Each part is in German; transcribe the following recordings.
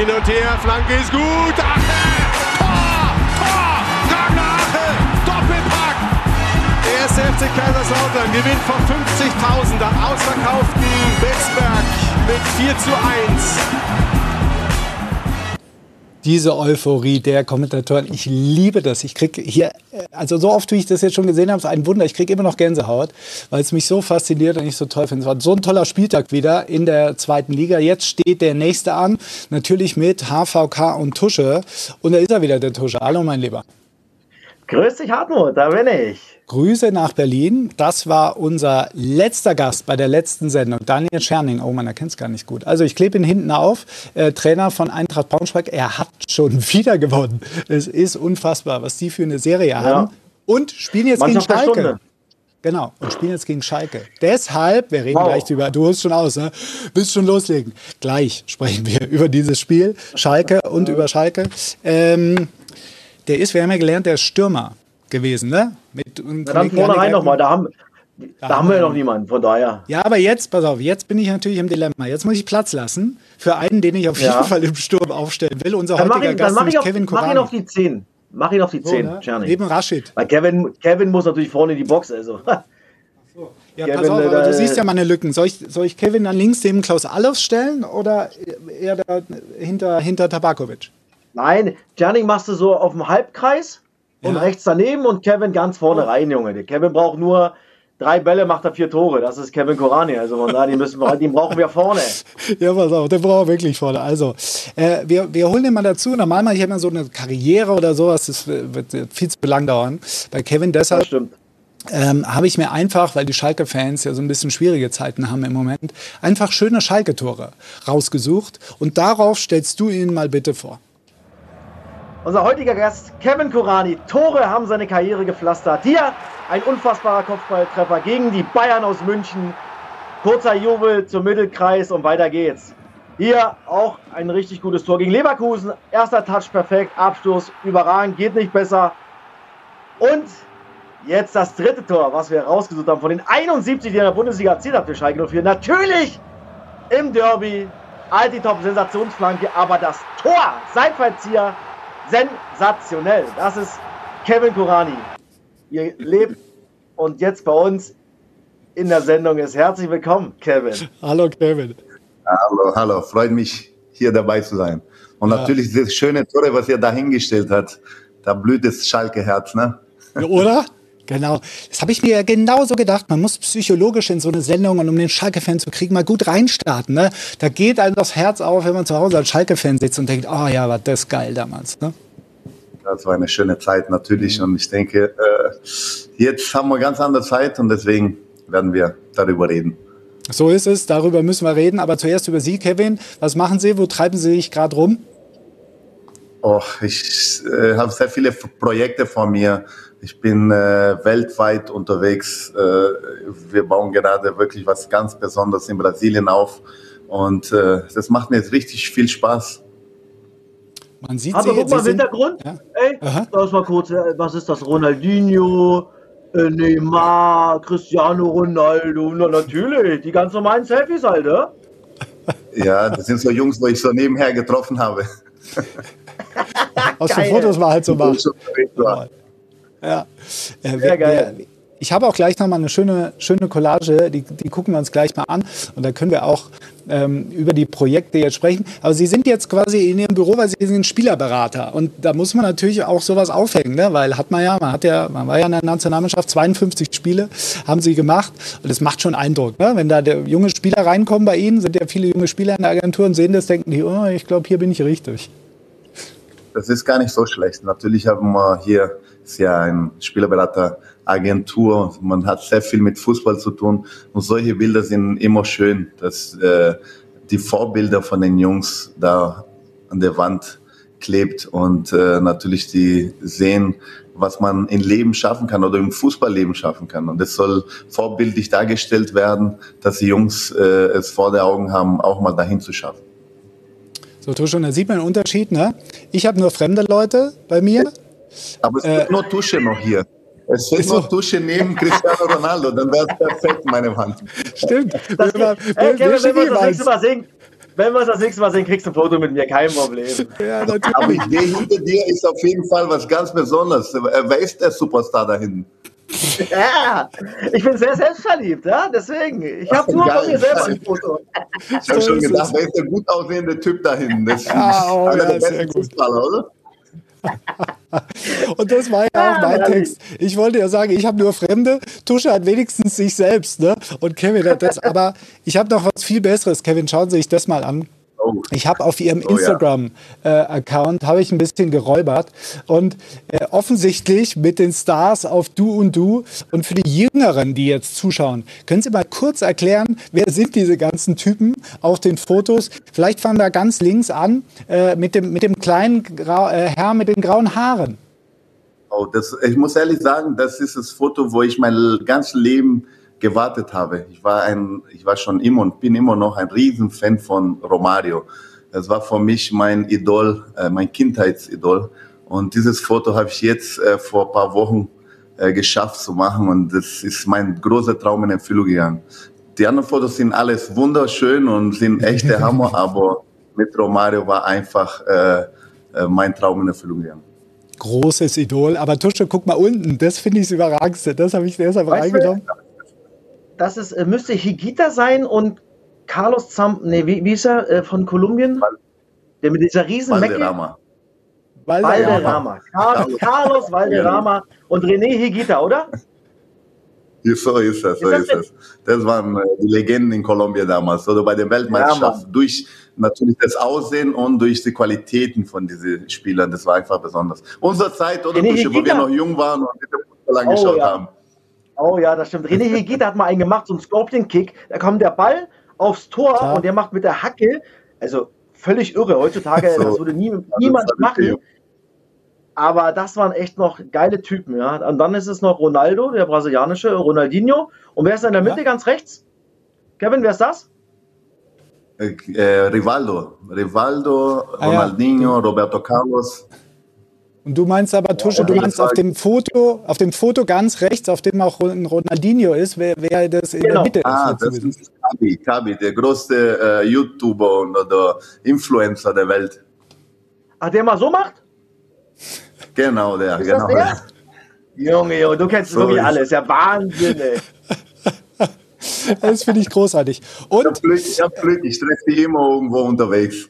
hin und her, Flanke ist gut. Ache, Tor, Tor, Ragnar Ache, Doppelpack. Der erste FC Kaiserslautern gewinnt vom 50.000 am ausverkauften Betzberg mit 4 zu 1 diese Euphorie der Kommentatoren. Ich liebe das. Ich kriege hier, also so oft, wie ich das jetzt schon gesehen habe, ist ein Wunder. Ich kriege immer noch Gänsehaut, weil es mich so fasziniert und ich so toll finde. Es war so ein toller Spieltag wieder in der zweiten Liga. Jetzt steht der nächste an, natürlich mit HVK und Tusche. Und da ist er wieder, der Tusche. Hallo, mein Lieber. Grüß dich, Hartmut, da bin ich. Grüße nach Berlin. Das war unser letzter Gast bei der letzten Sendung, Daniel Scherning. Oh, man erkennt es gar nicht gut. Also ich klebe ihn hinten auf, äh, Trainer von Eintracht Braunschweig. Er hat schon wieder gewonnen. Es ist unfassbar, was die für eine Serie ja. haben. Und spielen jetzt Mannschaft gegen Schalke. Genau, und spielen jetzt gegen Schalke. Deshalb, wir reden wow. gleich über, du holst schon aus, ne? Willst schon loslegen? Gleich sprechen wir über dieses Spiel, Schalke und über Schalke. Ähm, der ist, wir haben ja gelernt, der Stürmer gewesen, ne? Mit Na dann vornherein nochmal, da haben, da, da haben wir ja noch niemanden, von daher. Ja, aber jetzt, pass auf, jetzt bin ich natürlich im Dilemma. Jetzt muss ich Platz lassen für einen, den ich auf jeden Fall im Sturm aufstellen will. Unser dann heutiger ihn, Gast ist Kevin Korani. Mach ihn auf die 10. Mach ihn auf die 10, so, ne? Neben Rashid. Weil Kevin, Kevin muss natürlich vorne in die Box, also. Ja, Kevin, pass auf, aber du siehst ja meine Lücken. Soll ich, soll ich Kevin dann links neben Klaus Allofs stellen oder eher da hinter, hinter Tabakovic? Nein, Janning machst du so auf dem Halbkreis und ja. rechts daneben und Kevin ganz vorne rein, Junge. Der Kevin braucht nur drei Bälle, macht er vier Tore. Das ist Kevin Korani. Also von da, den, müssen wir, den brauchen wir vorne. Ja, pass auf, den brauchen wir wirklich vorne. Also, äh, wir, wir holen den mal dazu. Normal mache ich immer so eine Karriere oder sowas. Das wird viel zu lang dauern. Bei Kevin deshalb. Das stimmt. Ähm, habe ich mir einfach, weil die Schalke-Fans ja so ein bisschen schwierige Zeiten haben im Moment, einfach schöne Schalke-Tore rausgesucht. Und darauf stellst du ihn mal bitte vor. Unser heutiger Gast, Kevin Kurani. Tore haben seine Karriere gepflastert. Hier ein unfassbarer Kopfballtreffer gegen die Bayern aus München. Kurzer Jubel zum Mittelkreis und weiter geht's. Hier auch ein richtig gutes Tor gegen Leverkusen. Erster Touch perfekt, Abstoß überragend, geht nicht besser. Und jetzt das dritte Tor, was wir rausgesucht haben von den 71, die in der Bundesliga erzielt haben für Schalke 04. Natürlich im Derby, Altitop Sensationsflanke, aber das Tor, sein Verzieher, sensationell. Das ist Kevin Kurani. Ihr lebt und jetzt bei uns in der Sendung ist. Herzlich willkommen, Kevin. Hallo, Kevin. Hallo, hallo. Freut mich, hier dabei zu sein. Und ja. natürlich das schöne Tore, was ihr dahingestellt hat. Da blüht das Schalke-Herz, ne? Oder? Genau. Das habe ich mir genauso gedacht. Man muss psychologisch in so eine Sendung und um den Schalke-Fan zu kriegen, mal gut reinstarten. Ne? Da geht einem das Herz auf, wenn man zu Hause als Schalke-Fan sitzt und denkt, oh ja, war das geil damals. Ne? Das war eine schöne Zeit natürlich und ich denke, äh, jetzt haben wir ganz andere Zeit und deswegen werden wir darüber reden. So ist es, darüber müssen wir reden. Aber zuerst über Sie, Kevin. Was machen Sie? Wo treiben Sie sich gerade rum? Oh, ich äh, habe sehr viele Projekte vor mir. Ich bin äh, weltweit unterwegs. Äh, wir bauen gerade wirklich was ganz Besonderes in Brasilien auf. Und äh, das macht mir jetzt richtig viel Spaß. Man sieht Aber guck mal im Hintergrund. Ja? Ey, das mal kurz. Äh, was ist das? Ronaldinho, äh, Neymar, Cristiano Ronaldo. Na, natürlich. Die ganz normalen Selfies halt, ja? Ja, das sind so Jungs, wo ich so nebenher getroffen habe. Aus den Fotos mal halt so machen. Ja. Äh, Sehr geil. Wir, ich habe auch gleich noch mal eine schöne, schöne Collage, die, die gucken wir uns gleich mal an. Und da können wir auch ähm, über die Projekte jetzt sprechen. Aber Sie sind jetzt quasi in Ihrem Büro, weil Sie sind Spielerberater. Und da muss man natürlich auch sowas aufhängen, ne? weil hat man ja, man hat ja, man war ja in der Nationalmannschaft, 52 Spiele haben Sie gemacht. Und es macht schon Eindruck, ne? wenn da der junge Spieler reinkommen bei Ihnen, sind ja viele junge Spieler in der Agentur und sehen das, denken die, oh, ich glaube, hier bin ich richtig. Das ist gar nicht so schlecht. Natürlich haben wir hier ist ja ein Spielerberater-Agentur. Man hat sehr viel mit Fußball zu tun. Und solche Bilder sind immer schön, dass äh, die Vorbilder von den Jungs da an der Wand klebt und äh, natürlich die sehen, was man im Leben schaffen kann oder im Fußballleben schaffen kann. Und das soll vorbildlich dargestellt werden, dass die Jungs äh, es vor der Augen haben, auch mal dahin zu schaffen. So, Tusche, da sieht man einen Unterschied. Ne? Ich habe nur fremde Leute bei mir. Aber es äh, nur Tusche noch hier. Es fehlt so. noch Tusche neben Cristiano Ronaldo, dann wäre es perfekt, meine Hand. Stimmt. Das, wenn, hey, Kevin, wenn wir das nächste Mal singen, wenn wir es das nächste Mal sehen, kriegst du ein Foto mit mir, kein Problem. Ja, Aber ich sehe hinter dir ist auf jeden Fall was ganz Besonderes. Wer ist der Superstar da hinten? Ja, ich bin sehr selbstverliebt, ja, deswegen. Ich habe nur von mir selber ein Foto. Ich habe schon gedacht, wer ist der gut aussehende Typ da hinten? Das ist ja, oh, einer ja, der besten Fußballer, oder? Und das war ja auch mein Text. Ich wollte ja sagen, ich habe nur Fremde. Tusche hat wenigstens sich selbst. Ne? Und Kevin hat das. Aber ich habe noch was viel Besseres. Kevin, schauen Sie sich das mal an. Oh. Ich habe auf ihrem oh, Instagram-Account ja. äh, ich ein bisschen geräubert und äh, offensichtlich mit den Stars auf Du und Du und für die Jüngeren, die jetzt zuschauen, können Sie mal kurz erklären, wer sind diese ganzen Typen auf den Fotos? Vielleicht fangen wir ganz links an äh, mit, dem, mit dem kleinen Grau, äh, Herr mit den grauen Haaren. Oh, das, ich muss ehrlich sagen, das ist das Foto, wo ich mein ganzes Leben gewartet habe. Ich war ein, ich war schon immer und bin immer noch ein Riesenfan von Romario. Das war für mich mein Idol, äh, mein Kindheitsidol. Und dieses Foto habe ich jetzt äh, vor ein paar Wochen äh, geschafft zu machen und das ist mein großer Traum in Erfüllung gegangen. Die anderen Fotos sind alles wunderschön und sind echt der Hammer, aber mit Romario war einfach äh, äh, mein Traum in Erfüllung gegangen großes Idol. Aber Tusche, guck mal unten, das finde ich das Überragendste. Das habe ich deshalb weißt reingenommen. Das ist, äh, müsste Higita sein und Carlos Zamp, nee, wie, wie ist er, äh, von Kolumbien? Der mit dieser riesen Valderrama. Valderrama. Valderrama. Carlos Valderrama und René Higita, oder? So ist das, so ist, das. Das waren äh, die Legenden in Kolumbien damals, oder bei der Weltmeisterschaft. Ja, durch natürlich das Aussehen und durch die Qualitäten von diesen Spielern, das war einfach besonders. Unsere Zeit, oder, durch, wo wir noch jung waren und mit dem Fußball angeschaut oh, ja. haben. Oh ja, das stimmt. René Hegita hat mal einen gemacht, so einen Scorpion-Kick. Da kommt der Ball aufs Tor ja. und der macht mit der Hacke, also völlig irre. Heutzutage, so. das würde nie, niemand machen. Aber das waren echt noch geile Typen, ja. Und dann ist es noch Ronaldo, der brasilianische, Ronaldinho. Und wer ist in der Mitte ja. ganz rechts? Kevin, wer ist das? Äh, äh Rivaldo. Rivaldo, Ronaldinho, ah, ja. Roberto Carlos. Und du meinst aber, Tusche, du meinst auf dem Foto, auf dem Foto ganz rechts, auf dem auch Ronaldinho ist, wer, wer das in genau. der Mitte ah, ist. Das ist Kabi, Kabi, der größte äh, YouTuber oder Influencer der Welt. Ach, der mal so macht? Genau, der, ist genau. Der? Der. Junge, Junge, du kennst so wirklich alles. Ja, Wahnsinn, ey. Das finde ich großartig. Und ich habe Glück, ich, hab Glück, ich treffe die immer irgendwo unterwegs.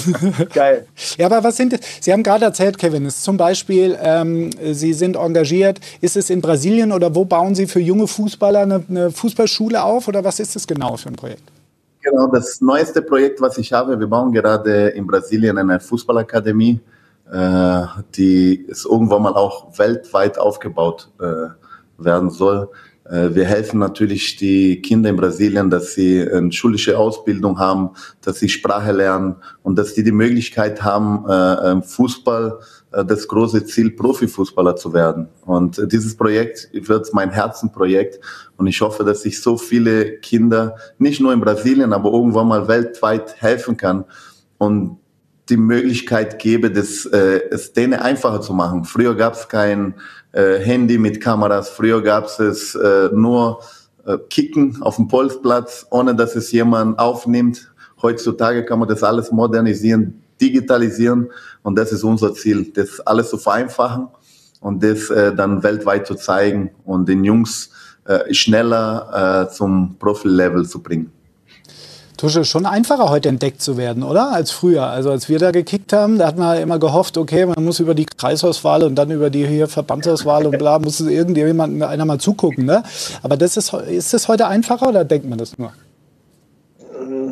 Geil. Ja, aber was sind Sie haben gerade erzählt, Kevin, ist zum Beispiel, ähm, Sie sind engagiert. Ist es in Brasilien oder wo bauen Sie für junge Fußballer eine, eine Fußballschule auf oder was ist das genau für ein Projekt? Genau, das neueste Projekt, was ich habe, wir bauen gerade in Brasilien eine Fußballakademie, äh, die ist irgendwann mal auch weltweit aufgebaut äh, werden soll. Äh, wir helfen natürlich die Kinder in Brasilien, dass sie eine schulische Ausbildung haben, dass sie Sprache lernen und dass sie die Möglichkeit haben, äh, Fußball äh, das große Ziel, Profifußballer zu werden. Und dieses Projekt wird mein Herzenprojekt und ich hoffe, dass ich so viele Kinder, nicht nur in Brasilien, aber irgendwann mal weltweit helfen kann und die Möglichkeit gebe, das, äh, es denen einfacher zu machen. Früher gab es kein äh, Handy mit Kameras, früher gab es äh, nur äh, Kicken auf dem Polsplatz, ohne dass es jemand aufnimmt. Heutzutage kann man das alles modernisieren, digitalisieren und das ist unser Ziel, das alles zu vereinfachen und das äh, dann weltweit zu zeigen und den Jungs äh, schneller äh, zum Profi-Level zu bringen. Tusche, schon einfacher heute entdeckt zu werden, oder? Als früher. Also als wir da gekickt haben, da hat man immer gehofft, okay, man muss über die Kreisauswahl und dann über die hier Verbandsauswahl und bla, muss irgendjemand einer mal zugucken, ne? Aber das ist, ist das heute einfacher oder denkt man das nur?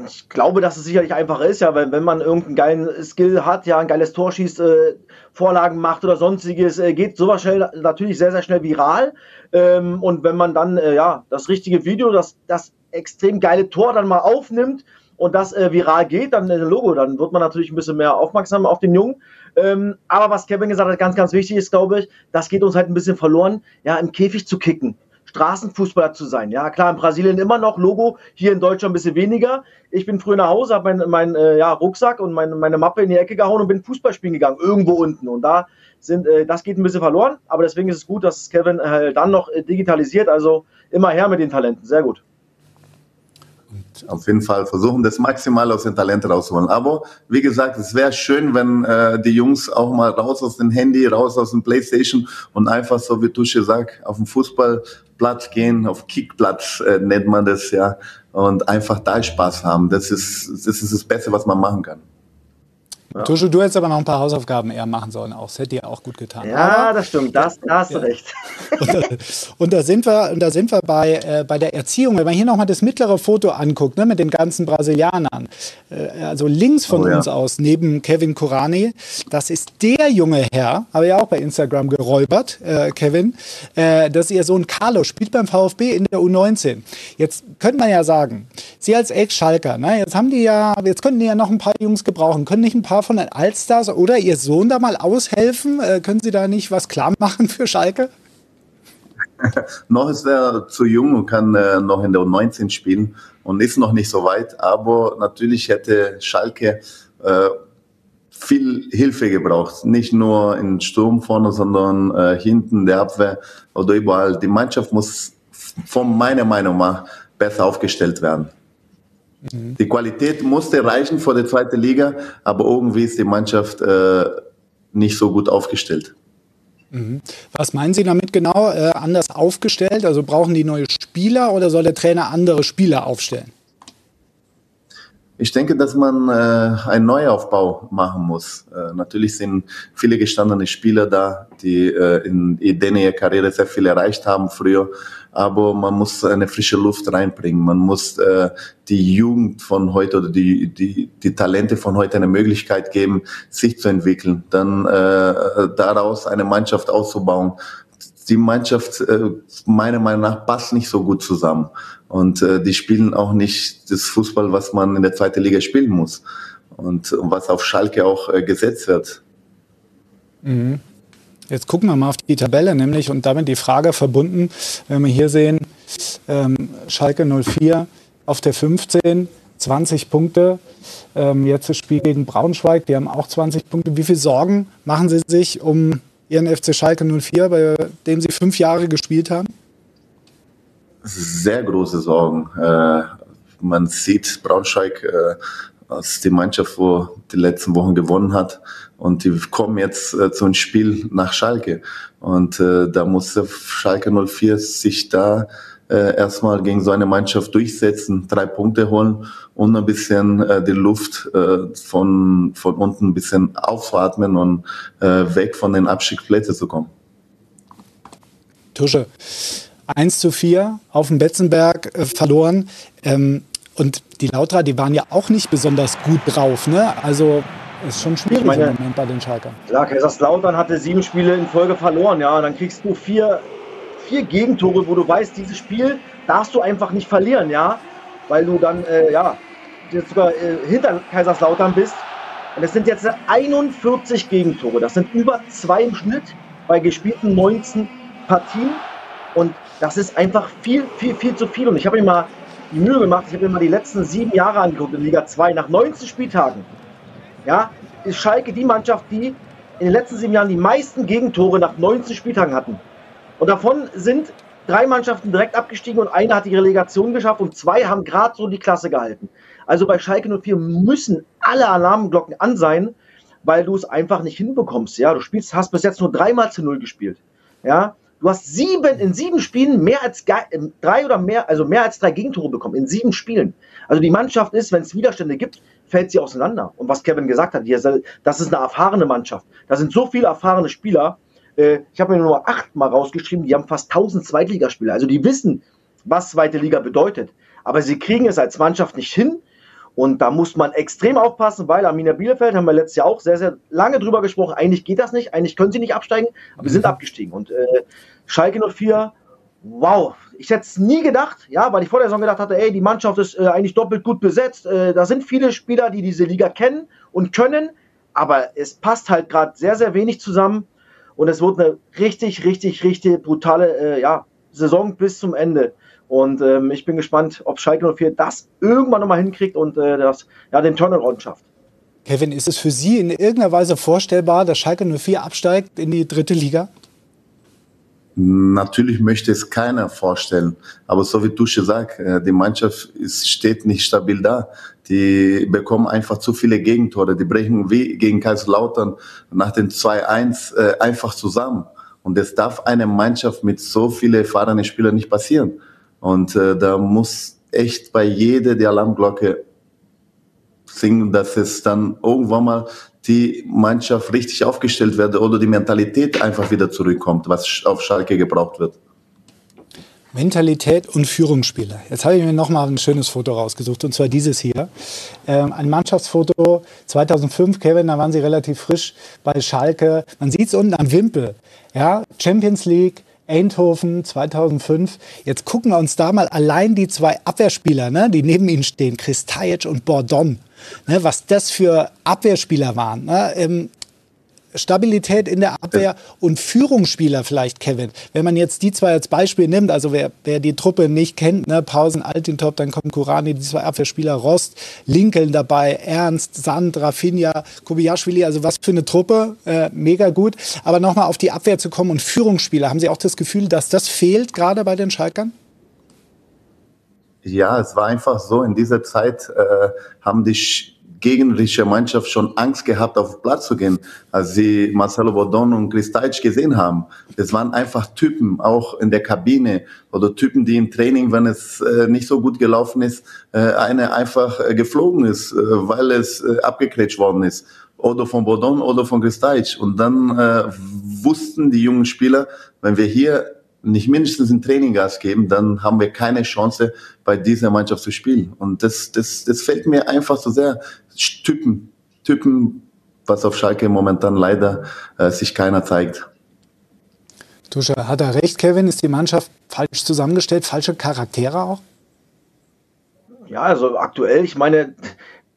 Ich glaube, dass es sicherlich einfacher ist, ja, weil wenn man irgendeinen geilen Skill hat, ja, ein geiles Tor schießt, äh, Vorlagen macht oder sonstiges, äh, geht sowas schnell natürlich sehr, sehr schnell viral. Ähm, und wenn man dann äh, ja das richtige Video, das, das extrem geile Tor dann mal aufnimmt und das äh, viral geht, dann äh, Logo, dann wird man natürlich ein bisschen mehr aufmerksam auf den Jungen. Ähm, aber was Kevin gesagt hat, ganz, ganz wichtig ist, glaube ich, das geht uns halt ein bisschen verloren, ja, im Käfig zu kicken. Straßenfußballer zu sein. Ja, klar, in Brasilien immer noch Logo, hier in Deutschland ein bisschen weniger. Ich bin früher nach Hause, habe meinen mein, äh, ja, Rucksack und mein, meine Mappe in die Ecke gehauen und bin Fußball spielen gegangen, irgendwo unten. Und da sind, äh, das geht ein bisschen verloren, aber deswegen ist es gut, dass Kevin äh, dann noch äh, digitalisiert. Also immer her mit den Talenten. Sehr gut auf jeden Fall versuchen, das maximal aus den Talenten rauszuholen. Aber wie gesagt, es wäre schön, wenn äh, die Jungs auch mal raus aus dem Handy, raus aus dem Playstation und einfach so, wie Tusche sagt, auf den Fußballplatz gehen, auf Kickplatz äh, nennt man das ja, und einfach da Spaß haben. Das ist, das ist das Beste, was man machen kann. Ja. Tusche, du hättest aber noch ein paar Hausaufgaben eher machen sollen. Auch. Das hätte dir auch gut getan. Ja, aber, das stimmt. Das, da hast du recht. Und da, und da, sind wir, und da sind wir bei, äh, bei der Erziehung. Wenn man hier nochmal das mittlere Foto anguckt, ne, mit den ganzen Brasilianern. Äh, also links von oh, uns ja. aus, neben Kevin Kurani, das ist der junge Herr, habe ich auch bei Instagram geräubert, äh, Kevin. Äh, das ist ihr Sohn Carlo, spielt beim VfB in der U19. Jetzt könnte man ja sagen, Sie als Ex-Schalker, ne, jetzt haben die ja, jetzt könnten die ja noch ein paar Jungs gebrauchen, können nicht ein paar von den Allstars oder Ihr Sohn da mal aushelfen? Äh, können Sie da nicht was klar machen für Schalke? noch ist er zu jung und kann äh, noch in der U19 spielen und ist noch nicht so weit. Aber natürlich hätte Schalke äh, viel Hilfe gebraucht. Nicht nur im Sturm vorne, sondern äh, hinten der Abwehr oder überall. Die Mannschaft muss von meiner Meinung nach besser aufgestellt werden. Die Qualität musste reichen vor der zweiten Liga, aber irgendwie ist die Mannschaft äh, nicht so gut aufgestellt. Mhm. Was meinen Sie damit genau? Äh, anders aufgestellt? Also brauchen die neue Spieler oder soll der Trainer andere Spieler aufstellen? Ich denke, dass man äh, einen Neuaufbau machen muss. Äh, natürlich sind viele gestandene Spieler da, die äh, in, in ihrer Karriere sehr viel erreicht haben früher aber man muss eine frische Luft reinbringen. Man muss äh, die Jugend von heute oder die, die, die Talente von heute eine Möglichkeit geben, sich zu entwickeln, dann äh, daraus eine Mannschaft auszubauen. Die Mannschaft, äh, meiner Meinung nach, passt nicht so gut zusammen. Und äh, die spielen auch nicht das Fußball, was man in der zweiten Liga spielen muss. Und was auf Schalke auch äh, gesetzt wird. Mhm. Jetzt gucken wir mal auf die Tabelle, nämlich und damit die Frage verbunden, wenn wir hier sehen, ähm, Schalke 04 auf der 15, 20 Punkte. Ähm, jetzt das Spiel gegen Braunschweig, die haben auch 20 Punkte. Wie viele Sorgen machen Sie sich um Ihren FC Schalke 04, bei dem Sie fünf Jahre gespielt haben? Sehr große Sorgen. Äh, man sieht Braunschweig äh, als die Mannschaft, wo die letzten Wochen gewonnen hat. Und die kommen jetzt äh, zu einem Spiel nach Schalke. Und äh, da musste Schalke 04 sich da äh, erstmal gegen so eine Mannschaft durchsetzen, drei Punkte holen und ein bisschen äh, die Luft äh, von, von unten ein bisschen aufatmen und äh, weg von den Abstiegsplätzen zu kommen. Tusche, 1 zu 4 auf dem Betzenberg äh, verloren. Ähm, und die Lautra, die waren ja auch nicht besonders gut drauf. Ne? Also ist schon schwierig meine, im Moment bei den Schalkern. Klar, Kaiserslautern hatte sieben Spiele in Folge verloren. Ja, und dann kriegst du vier, vier Gegentore, wo du weißt, dieses Spiel darfst du einfach nicht verlieren. Ja, weil du dann, äh, ja, sogar äh, hinter Kaiserslautern bist. Und es sind jetzt 41 Gegentore. Das sind über zwei im Schnitt bei gespielten 19 Partien. Und das ist einfach viel, viel, viel zu viel. Und ich habe mir mal die Mühe gemacht. Ich habe mir mal die letzten sieben Jahre angeguckt in Liga 2. Nach 19 Spieltagen ja, ist Schalke die Mannschaft, die in den letzten sieben Jahren die meisten Gegentore nach 19 Spieltagen hatten. Und davon sind drei Mannschaften direkt abgestiegen und eine hat die Relegation geschafft und zwei haben gerade so die Klasse gehalten. Also bei Schalke 04 müssen alle Alarmglocken an sein, weil du es einfach nicht hinbekommst. Ja, du spielst, hast bis jetzt nur dreimal zu null gespielt. Ja, Du hast sieben, in sieben Spielen mehr als drei oder mehr, also mehr als drei Gegentore bekommen. In sieben Spielen. Also die Mannschaft ist, wenn es Widerstände gibt, fällt sie auseinander. Und was Kevin gesagt hat, das ist eine erfahrene Mannschaft. Da sind so viele erfahrene Spieler. Äh, ich habe mir nur acht mal rausgeschrieben, die haben fast 1000 Zweitligaspieler. Also die wissen, was zweite Liga bedeutet. Aber sie kriegen es als Mannschaft nicht hin, und da muss man extrem aufpassen, weil Arminia Bielefeld haben wir letztes Jahr auch sehr, sehr lange drüber gesprochen. Eigentlich geht das nicht, eigentlich können sie nicht absteigen, aber wir sind mhm. abgestiegen. Und äh, Schalke 04 wow, ich hätte es nie gedacht, ja, weil ich vor der Saison gedacht hatte, ey, die Mannschaft ist äh, eigentlich doppelt gut besetzt. Äh, da sind viele Spieler, die diese Liga kennen und können, aber es passt halt gerade sehr, sehr wenig zusammen und es wird eine richtig, richtig, richtig brutale äh, ja, Saison bis zum Ende. Und ähm, ich bin gespannt, ob Schalke 04 das irgendwann nochmal hinkriegt und äh, das, ja, den Turnaround schafft. Kevin, ist es für Sie in irgendeiner Weise vorstellbar, dass Schalke 04 absteigt in die dritte Liga? Natürlich möchte es keiner vorstellen. Aber so wie du schon sagst, äh, die Mannschaft ist, steht nicht stabil da. Die bekommen einfach zu viele Gegentore. Die brechen wie gegen Kaiserslautern nach den 2-1 äh, einfach zusammen. Und das darf eine Mannschaft mit so vielen erfahrenen Spielern nicht passieren. Und äh, da muss echt bei jeder die Alarmglocke singen, dass es dann irgendwann mal die Mannschaft richtig aufgestellt wird oder die Mentalität einfach wieder zurückkommt, was auf Schalke gebraucht wird. Mentalität und Führungsspieler. Jetzt habe ich mir noch mal ein schönes Foto rausgesucht und zwar dieses hier. Ähm, ein Mannschaftsfoto 2005, Kevin, da waren Sie relativ frisch bei Schalke. Man sieht es unten am Wimpel. Ja, Champions League, Eindhoven 2005. Jetzt gucken wir uns da mal allein die zwei Abwehrspieler, ne, die neben ihnen stehen, Chris Tajic und Bordon, ne, was das für Abwehrspieler waren. Ne, ähm, Stabilität in der Abwehr und Führungsspieler vielleicht, Kevin. Wenn man jetzt die zwei als Beispiel nimmt, also wer, wer die Truppe nicht kennt, ne, Pausen, Altintop, dann kommt Kurani, die zwei Abwehrspieler, Rost, Lincoln dabei, Ernst, Sand, Rafinha, Kobiyaschwili, also was für eine Truppe, äh, mega gut. Aber nochmal auf die Abwehr zu kommen und Führungsspieler, haben Sie auch das Gefühl, dass das fehlt gerade bei den Schalkern? Ja, es war einfach so, in dieser Zeit äh, haben die gegnerische Mannschaft schon Angst gehabt, auf den Platz zu gehen, als sie Marcelo Bodon und Kristalc gesehen haben. Das waren einfach Typen, auch in der Kabine oder Typen, die im Training, wenn es äh, nicht so gut gelaufen ist, äh, eine einfach äh, geflogen ist, äh, weil es äh, abgekretscht worden ist. Oder von Bodon oder von Kristalc. Und dann äh, wussten die jungen Spieler, wenn wir hier nicht mindestens ein Training Gas geben, dann haben wir keine Chance, bei dieser Mannschaft zu spielen. Und das, das, das fällt mir einfach so sehr. Typen, Typen, was auf Schalke momentan leider äh, sich keiner zeigt. Tusche, hat er recht, Kevin? Ist die Mannschaft falsch zusammengestellt? Falsche Charaktere auch? Ja, also aktuell, ich meine,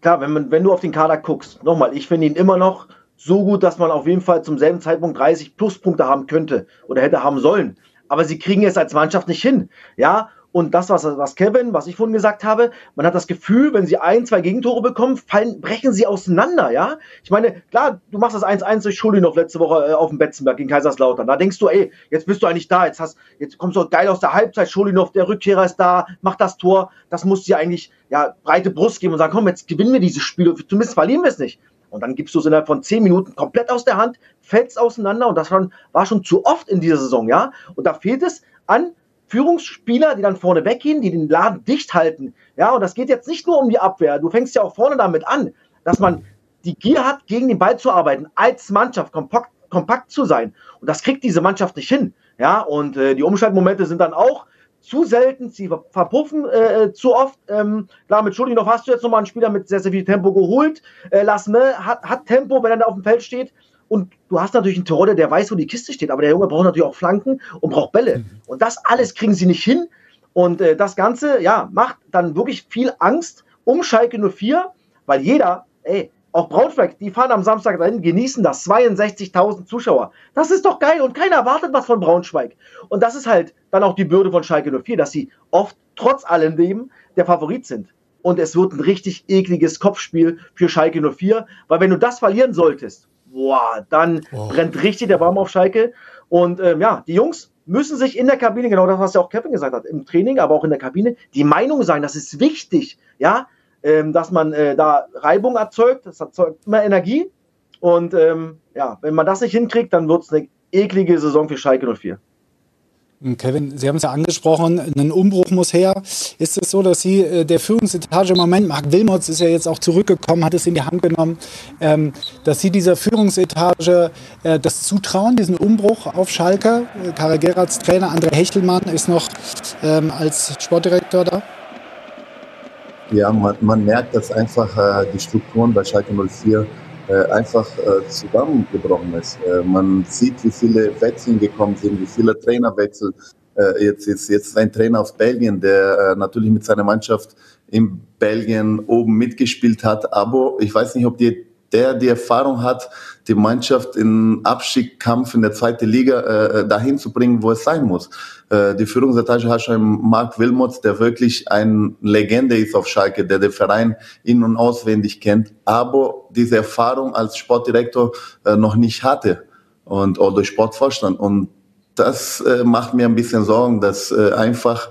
klar, wenn, man, wenn du auf den Kader guckst, nochmal, ich finde ihn immer noch so gut, dass man auf jeden Fall zum selben Zeitpunkt 30 Pluspunkte haben könnte oder hätte haben sollen aber sie kriegen es als Mannschaft nicht hin. Ja, und das, was, was Kevin, was ich vorhin gesagt habe, man hat das Gefühl, wenn sie ein, zwei Gegentore bekommen, fallen, brechen sie auseinander, ja. Ich meine, klar, du machst das 1-1 durch Schulinov letzte Woche äh, auf dem Betzenberg gegen Kaiserslautern. Da denkst du, ey, jetzt bist du eigentlich da, jetzt hast, jetzt kommst du geil aus der Halbzeit, Schulinov, der Rückkehrer ist da, macht das Tor. Das muss dir eigentlich, ja, breite Brust geben und sagen, komm, jetzt gewinnen wir dieses Spiel, zumindest verlieren wir es nicht. Und dann gibst du es innerhalb von zehn Minuten komplett aus der Hand, fällst auseinander und das war, schon zu oft in dieser Saison, ja. Und da fehlt es an Führungsspieler, die dann vorne weggehen, die den Laden dicht halten. Ja, und das geht jetzt nicht nur um die Abwehr. Du fängst ja auch vorne damit an, dass man die Gier hat, gegen den Ball zu arbeiten, als Mannschaft kompakt, kompakt zu sein. Und das kriegt diese Mannschaft nicht hin. Ja, und äh, die Umschaltmomente sind dann auch zu selten, sie verpuffen äh, zu oft. Ähm, klar, mit Schulinov hast du jetzt nochmal einen Spieler mit sehr, sehr viel Tempo geholt. Äh, Lasme hat, hat Tempo, wenn er da auf dem Feld steht. Und du hast natürlich einen Terodde, der weiß, wo die Kiste steht, aber der Junge braucht natürlich auch Flanken und braucht Bälle. Mhm. Und das alles kriegen sie nicht hin. Und äh, das Ganze, ja, macht dann wirklich viel Angst um Schalke 04, weil jeder, ey, auch Braunschweig, die fahren am Samstag dahin, genießen das. 62.000 Zuschauer. Das ist doch geil und keiner erwartet was von Braunschweig. Und das ist halt dann auch die Bürde von Schalke 04, dass sie oft trotz alledem der Favorit sind. Und es wird ein richtig ekliges Kopfspiel für Schalke 04, weil wenn du das verlieren solltest, boah, dann oh. brennt richtig der Baum auf Schalke. Und ähm, ja, die Jungs müssen sich in der Kabine, genau das, was ja auch Kevin gesagt hat, im Training, aber auch in der Kabine, die Meinung sein, das ist wichtig. Ja, ähm, dass man äh, da Reibung erzeugt. Das erzeugt immer Energie. Und ähm, ja, wenn man das nicht hinkriegt, dann wird es eine eklige Saison für Schalke 04. Hm, Kevin, Sie haben es ja angesprochen, ein Umbruch muss her. Ist es so, dass Sie äh, der Führungsetage im Moment, Marc Wilmots ist ja jetzt auch zurückgekommen, hat es in die Hand genommen, ähm, dass Sie dieser Führungsetage äh, das zutrauen, diesen Umbruch auf Schalke? Äh, Karel Gerards Trainer, André Hechtelmann ist noch ähm, als Sportdirektor da? Ja, man, man merkt, dass einfach äh, die Strukturen bei Schalke 04 äh, einfach äh, zusammengebrochen ist. Äh, man sieht, wie viele Wechsel gekommen sind, wie viele Trainerwechsel äh, jetzt ist jetzt ein Trainer aus Belgien, der äh, natürlich mit seiner Mannschaft in Belgien oben mitgespielt hat. Aber ich weiß nicht, ob die, der die Erfahrung hat, die Mannschaft in Abstiegskampf in der zweiten Liga äh, dahin zu bringen, wo es sein muss. Äh, die Führungsetage hat schon Marc Wilmots, der wirklich ein Legende ist auf Schalke, der den Verein in- und auswendig kennt, aber diese Erfahrung als Sportdirektor äh, noch nicht hatte und oder Sportvorstand. Und das äh, macht mir ein bisschen Sorgen, dass äh, einfach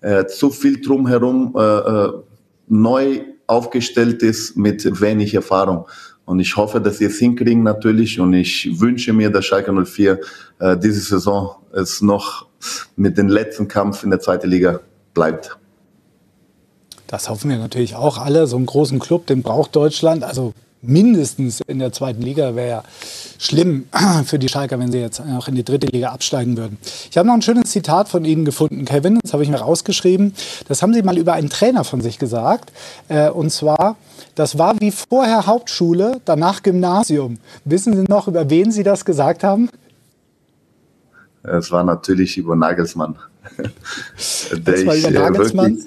äh, zu viel drumherum äh, äh, neu aufgestellt ist mit wenig Erfahrung. Und ich hoffe, dass sie es hinkriegen natürlich. Und ich wünsche mir, dass Schalke 04 äh, diese Saison es noch mit dem letzten Kampf in der zweiten Liga bleibt. Das hoffen wir natürlich auch alle. So einen großen Club, den braucht Deutschland. Also mindestens in der zweiten Liga wäre schlimm für die Schalker, wenn sie jetzt noch in die dritte Liga absteigen würden. Ich habe noch ein schönes Zitat von Ihnen gefunden, Kevin. Das habe ich mir rausgeschrieben. Das haben Sie mal über einen Trainer von sich gesagt. Äh, und zwar, das war wie vorher Hauptschule, danach Gymnasium. Wissen Sie noch, über wen Sie das gesagt haben? Es war natürlich über Nagelsmann. das war über äh, Nagelsmann?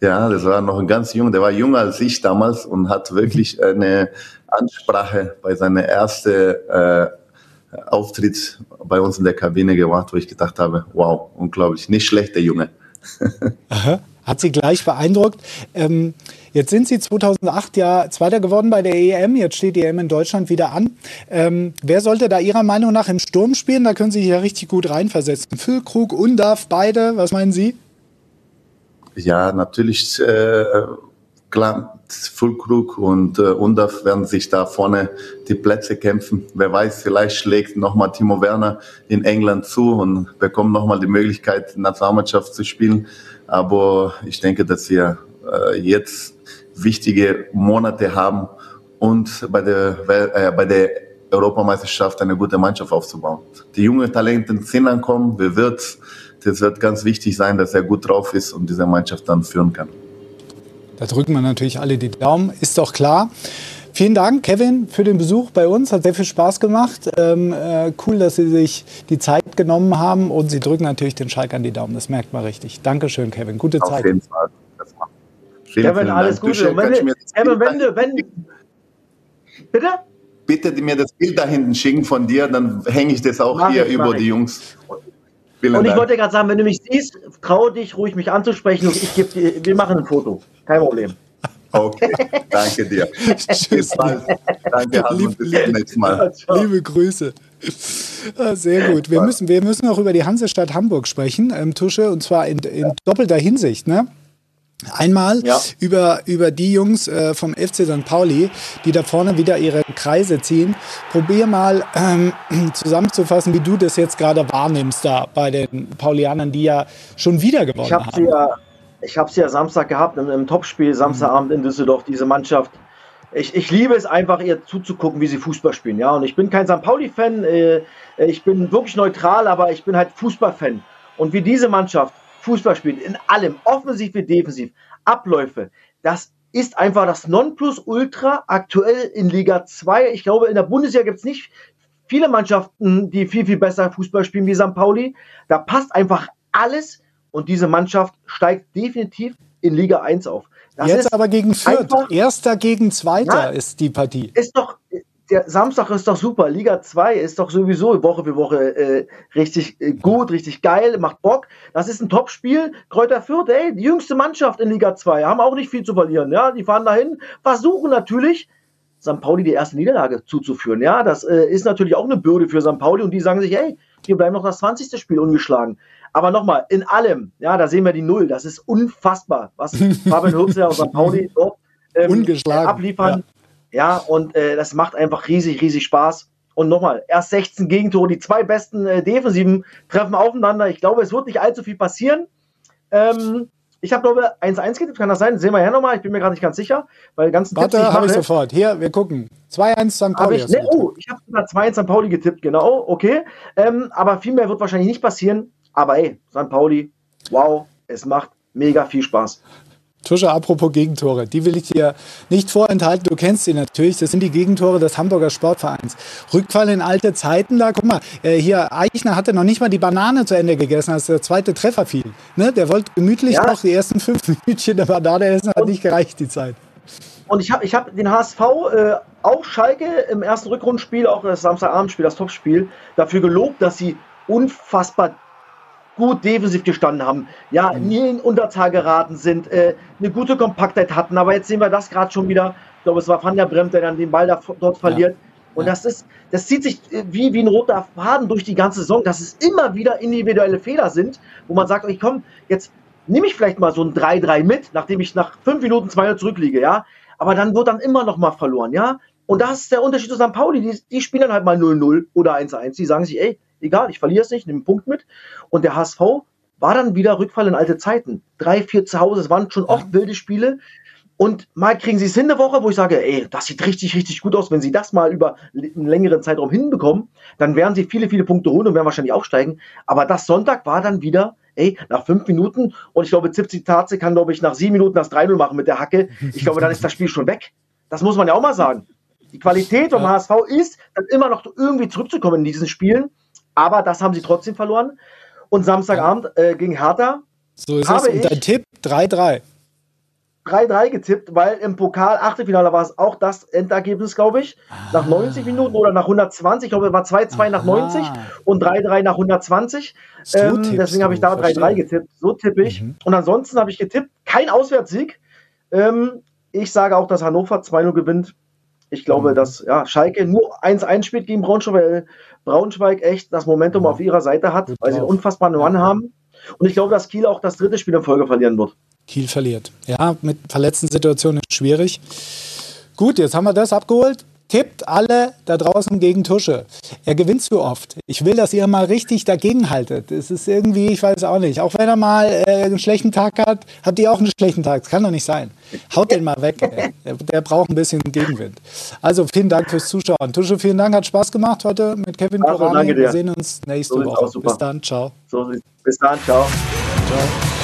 Ja, das war noch ein ganz jung, der war jünger als ich damals und hat wirklich eine Ansprache bei seiner ersten äh, Auftritt bei uns in der Kabine gemacht, wo ich gedacht habe, wow, unglaublich, nicht schlecht, der Junge. Aha. Hat Sie gleich beeindruckt. Ähm, jetzt sind Sie 2008 ja Zweiter geworden bei der EM. Jetzt steht die EM in Deutschland wieder an. Ähm, wer sollte da Ihrer Meinung nach im Sturm spielen? Da können Sie sich ja richtig gut reinversetzen. Füllkrug, Undarf, beide. Was meinen Sie? Ja, natürlich. Äh, klar, Füllkrug und äh, Undarf werden sich da vorne die Plätze kämpfen. Wer weiß, vielleicht schlägt nochmal Timo Werner in England zu und bekommt nochmal die Möglichkeit, Nationalmannschaft zu spielen. Aber ich denke, dass wir äh, jetzt wichtige Monate haben und bei der, äh, bei der Europameisterschaft eine gute Mannschaft aufzubauen. Die jungen Talente sind ankommen. Wir wird, das wird ganz wichtig sein, dass er gut drauf ist und diese Mannschaft dann führen kann. Da drücken wir natürlich alle die Daumen, ist doch klar. Vielen Dank, Kevin, für den Besuch bei uns. Hat sehr viel Spaß gemacht. Ähm, äh, cool, dass Sie sich die Zeit genommen haben und Sie drücken natürlich den Schalk an die Daumen. Das merkt man richtig. Dankeschön, Kevin. Gute Zeit. Auf jeden Fall. Vielen, Kevin, alles Gute. Wenn, Kevin, wenn du, wenn, bitte? Bitte mir das Bild da hinten schicken von dir, dann hänge ich das auch mach hier über die Jungs. Vielen und ich Dank. wollte gerade sagen, wenn du mich siehst, traue dich ruhig mich anzusprechen und ich gebe dir, wir machen ein Foto. Kein Problem. Okay, danke dir. Tschüss. Danke, Lieb, bis zum nächsten Mal. Liebe Grüße. Ah, sehr gut. Wir müssen, wir müssen auch über die Hansestadt Hamburg sprechen, ähm, Tusche, und zwar in, in doppelter Hinsicht. Ne? Einmal ja. über, über die Jungs äh, vom FC St. Pauli, die da vorne wieder ihre Kreise ziehen. Probier mal ähm, zusammenzufassen, wie du das jetzt gerade wahrnimmst da bei den Paulianern, die ja schon wieder gewonnen ich hab haben. Ja, ich habe sie ja Samstag gehabt, im, im Topspiel, Samstagabend in Düsseldorf, diese Mannschaft. Ich, ich liebe es einfach, ihr zuzugucken, wie sie Fußball spielen. Ja? Und ich bin kein St. Pauli-Fan, äh, ich bin wirklich neutral, aber ich bin halt Fußball-Fan. Und wie diese Mannschaft Fußball spielt, in allem, offensiv wie defensiv, Abläufe, das ist einfach das Nonplusultra aktuell in Liga 2. Ich glaube, in der Bundesliga gibt es nicht viele Mannschaften, die viel, viel besser Fußball spielen wie St. Pauli. Da passt einfach alles und diese Mannschaft steigt definitiv in Liga 1 auf. Das Jetzt aber gegen Fürth. Erster gegen Zweiter ja, ist die Partie. Ist doch, der Samstag ist doch super. Liga 2 ist doch sowieso Woche für Woche äh, richtig äh, gut, richtig geil, macht Bock. Das ist ein Topspiel. Kräuter Fürth, ey, die jüngste Mannschaft in Liga 2, haben auch nicht viel zu verlieren. Ja, die fahren dahin, versuchen natürlich, St. Pauli die erste Niederlage zuzuführen. Ja, das äh, ist natürlich auch eine Bürde für St. Pauli und die sagen sich, hey, wir bleiben noch das 20. Spiel ungeschlagen. Aber nochmal, in allem, ja, da sehen wir die Null. Das ist unfassbar, was Fabian Hürzer und St. Pauli dort ähm, abliefern. Ja. Ja, und äh, das macht einfach riesig, riesig Spaß. Und nochmal, erst 16 Gegentore, die zwei besten äh, Defensiven treffen aufeinander. Ich glaube, es wird nicht allzu viel passieren. Ähm, ich habe, glaube 1-1 getippt, kann das sein? Sehen wir ja nochmal, ich bin mir gerade nicht ganz sicher. Weil ganzen Warte, habe ich sofort. Hier, wir gucken. 2-1 St. Pauli. Ich, ne, oh, ich habe sogar 2-1 St. Pauli getippt, genau, okay. Ähm, aber viel mehr wird wahrscheinlich nicht passieren. Aber ey, St. Pauli, wow, es macht mega viel Spaß. Tusche, apropos Gegentore, die will ich dir nicht vorenthalten. Du kennst sie natürlich. Das sind die Gegentore des Hamburger Sportvereins. Rückfall in alte Zeiten da. Guck mal, äh, hier Eichner hatte noch nicht mal die Banane zu Ende gegessen, als der zweite Treffer fiel. Ne? Der wollte gemütlich ja. noch die ersten fünf Minuten der Banane essen, hat nicht gereicht die Zeit. Und ich habe ich hab den HSV, äh, auch Schalke im ersten Rückrundenspiel, auch das Samstagabendspiel, das Topspiel, dafür gelobt, dass sie unfassbar gut defensiv gestanden haben, ja, mhm. nie in Unterzahl geraten sind, äh, eine gute Kompaktheit hatten, aber jetzt sehen wir das gerade schon wieder. Ich glaube, es war Van der Bremt, der dann den Ball da, dort verliert. Ja. Und das ist, das zieht sich äh, wie, wie ein roter Faden durch die ganze Saison, dass es immer wieder individuelle Fehler sind, wo man sagt, ich komm, jetzt nehme ich vielleicht mal so ein 3-3 mit, nachdem ich nach fünf Minuten 2 zurückliege, ja. Aber dann wird dann immer noch mal verloren, ja. Und das ist der Unterschied zu St. Pauli. Die, die spielen dann halt mal 0-0 oder 1-1. Die sagen sich, ey, egal, ich verliere es nicht, nehme einen Punkt mit. Und der HSV war dann wieder Rückfall in alte Zeiten. Drei, vier zu Hause, es waren schon oft wilde Spiele. Und mal kriegen sie es hin eine Woche, wo ich sage, ey, das sieht richtig, richtig gut aus. Wenn sie das mal über einen längeren Zeitraum hinbekommen, dann werden sie viele, viele Punkte holen und werden wahrscheinlich aufsteigen. Aber das Sonntag war dann wieder, ey, nach fünf Minuten und ich glaube, Zipzi Tatze kann, glaube ich, nach sieben Minuten das 3-0 machen mit der Hacke. Ich glaube, dann ist das Spiel schon weg. Das muss man ja auch mal sagen. Die Qualität vom ja. HSV ist, dann immer noch irgendwie zurückzukommen in diesen Spielen. Aber das haben sie trotzdem verloren. Und Samstagabend äh, gegen Hertha. So ist es. Und dein Tipp 3-3. 3-3 getippt, weil im Pokal Achtelfinale war es auch das Endergebnis, glaube ich. Nach 90 ah. Minuten oder nach 120. Ich glaube, es war 2-2 nach 90 und 3-3 nach 120. So ähm, deswegen habe ich da 3-3 getippt. So tippe ich. Mhm. Und ansonsten habe ich getippt, kein Auswärtssieg. Ähm, ich sage auch, dass Hannover 2-0 gewinnt. Ich glaube, mhm. dass ja, Schalke nur 1-1 spielt gegen Braunschweig, weil Braunschweig echt das Momentum auf ihrer Seite hat, weil sie einen unfassbaren Run haben. Und ich glaube, dass Kiel auch das dritte Spiel in Folge verlieren wird. Kiel verliert. Ja, mit verletzten Situationen ist schwierig. Gut, jetzt haben wir das abgeholt tippt alle da draußen gegen Tusche. Er gewinnt zu oft. Ich will, dass ihr mal richtig dagegen haltet. Es ist irgendwie, ich weiß auch nicht. Auch wenn er mal äh, einen schlechten Tag hat, habt ihr auch einen schlechten Tag. Das kann doch nicht sein. Haut den mal weg. Der, der, braucht ein bisschen Gegenwind. Also vielen Dank fürs Zuschauen. Tusche, vielen Dank. Hat Spaß gemacht heute mit Kevin also, Korani. Wir sehen uns nächste so Woche. Bis dann. Ciao. So, bis dann. Ciao. Ciao.